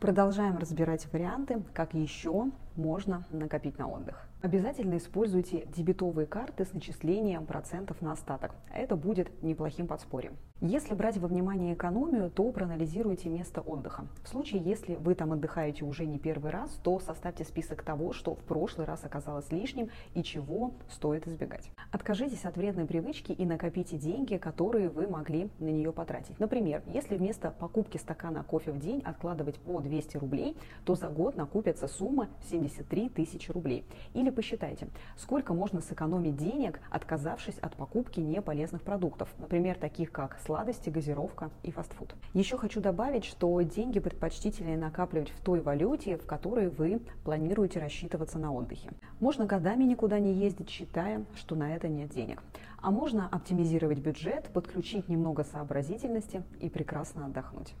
Продолжаем разбирать варианты, как еще можно накопить на отдых. Обязательно используйте дебетовые карты с начислением процентов на остаток. Это будет неплохим подспорьем. Если брать во внимание экономию, то проанализируйте место отдыха. В случае, если вы там отдыхаете уже не первый раз, то составьте список того, что в прошлый раз оказалось лишним и чего стоит избегать. Откажитесь от вредной привычки и накопите деньги, которые вы могли на нее потратить. Например, если вместо покупки стакана кофе в день откладывать по 200 рублей, то за год накопится сумма 73 тысячи рублей. Или посчитайте, сколько можно сэкономить денег, отказавшись от покупки неполезных продуктов, например, таких как сладости, газировка и фастфуд. Еще хочу добавить, что деньги предпочтительнее накапливать в той валюте, в которой вы планируете рассчитываться на отдыхе. Можно годами никуда не ездить, считая, что на это нет денег. А можно оптимизировать бюджет, подключить немного сообразительности и прекрасно отдохнуть.